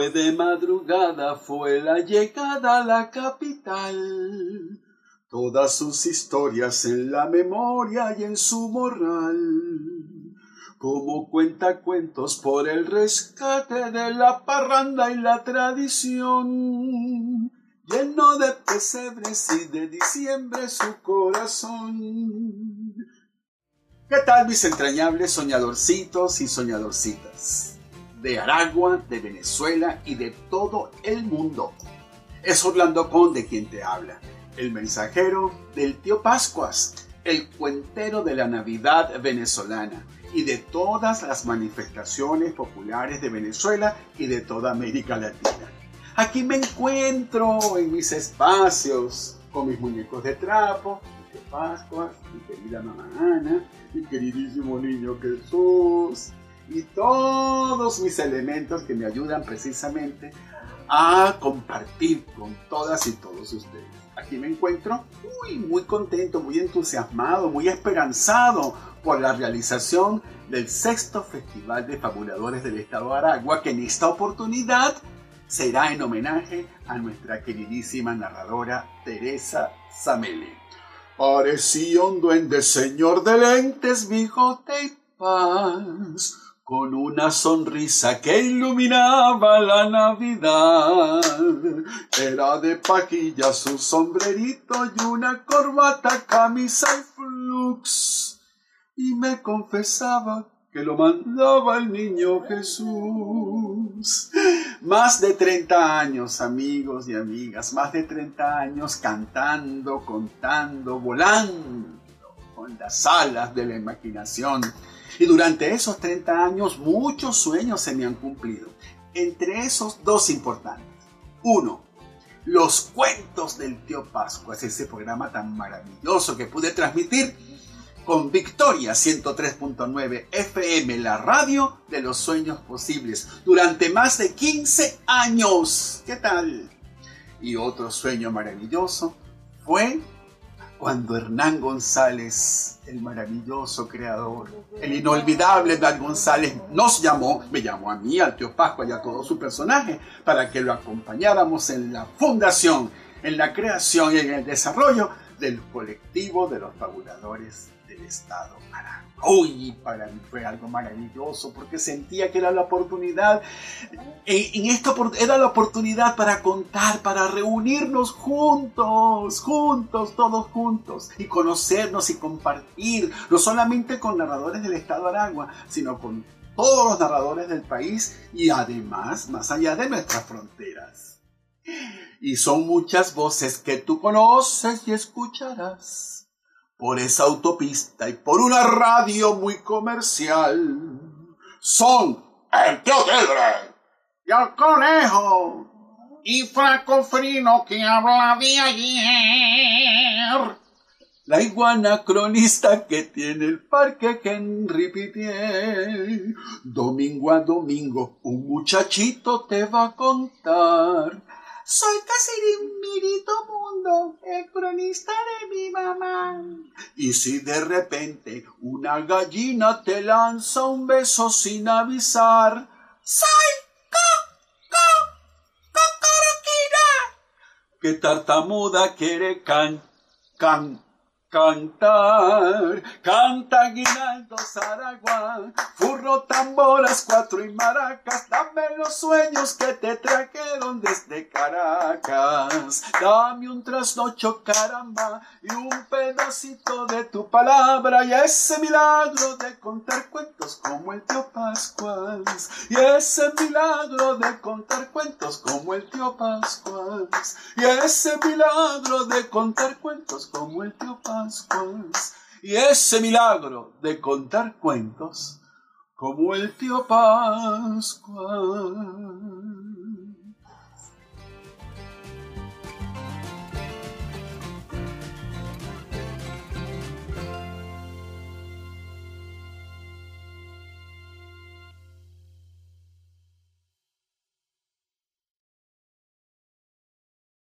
Fue de madrugada, fue la llegada a la capital. Todas sus historias en la memoria y en su moral. Como cuenta cuentos por el rescate de la parranda y la tradición. Lleno de pesebres y de diciembre su corazón. ¿Qué tal mis entrañables soñadorcitos y soñadorcitas? De Aragua, de Venezuela y de todo el mundo. Es Orlando Conde quien te habla, el mensajero del tío Pascuas, el cuentero de la Navidad venezolana y de todas las manifestaciones populares de Venezuela y de toda América Latina. Aquí me encuentro en mis espacios con mis muñecos de trapo, mi tío Pascuas, mi querida mamá Ana, mi queridísimo niño Jesús y todos mis elementos que me ayudan precisamente a compartir con todas y todos ustedes. Aquí me encuentro muy, muy contento, muy entusiasmado, muy esperanzado por la realización del sexto Festival de Fabuladores del Estado de Aragua, que en esta oportunidad será en homenaje a nuestra queridísima narradora Teresa Sameli. Parecía un duende señor de lentes, bigote y paz, con una sonrisa que iluminaba la Navidad. Era de paquilla su sombrerito y una corbata, camisa y flux. Y me confesaba que lo mandaba el niño Jesús. Más de 30 años, amigos y amigas, más de 30 años cantando, contando, volando con las alas de la imaginación. Y durante esos 30 años muchos sueños se me han cumplido. Entre esos dos importantes. Uno, los cuentos del tío Pascuas, ese programa tan maravilloso que pude transmitir con Victoria 103.9 FM, la radio de los sueños posibles, durante más de 15 años. ¿Qué tal? Y otro sueño maravilloso fue cuando Hernán González, el maravilloso creador, el inolvidable Hernán González, nos llamó, me llamó a mí, al tío Pascua y a todo su personaje, para que lo acompañáramos en la fundación, en la creación y en el desarrollo del colectivo de los fabuladores del Estado Aragua. Uy, para mí fue algo maravilloso porque sentía que era la oportunidad, en, en esta era la oportunidad para contar, para reunirnos juntos, juntos, todos juntos y conocernos y compartir, no solamente con narradores del Estado Aragua, sino con todos los narradores del país y además más allá de nuestras fronteras. Y son muchas voces que tú conoces y escucharás por esa autopista y por una radio muy comercial. Son el tío y el conejo y Franco Frino que habla de ayer. La iguana cronista que tiene el parque Henry Pitié. Domingo a domingo un muchachito te va a contar soy casi de un mirito mundo, el cronista de mi mamá. Y si de repente una gallina te lanza un beso sin avisar, soy co, co, cocoroquina. Que tartamuda quiere can, can, cantar. Canta Guinaldo Zaraguán, furro, tamboras, cuatro y maracas, dame los sueños que te trajeron desde Caracas. Dame un trasnocho, caramba, y un pedacito de tu palabra, y ese milagro de contar cuentos como el tío Pascuas. Y ese milagro de contar cuentos como el tío Pascuas. Y ese milagro de contar cuentos como el tío Y ese milagro de contar cuentos como el tío Pascual.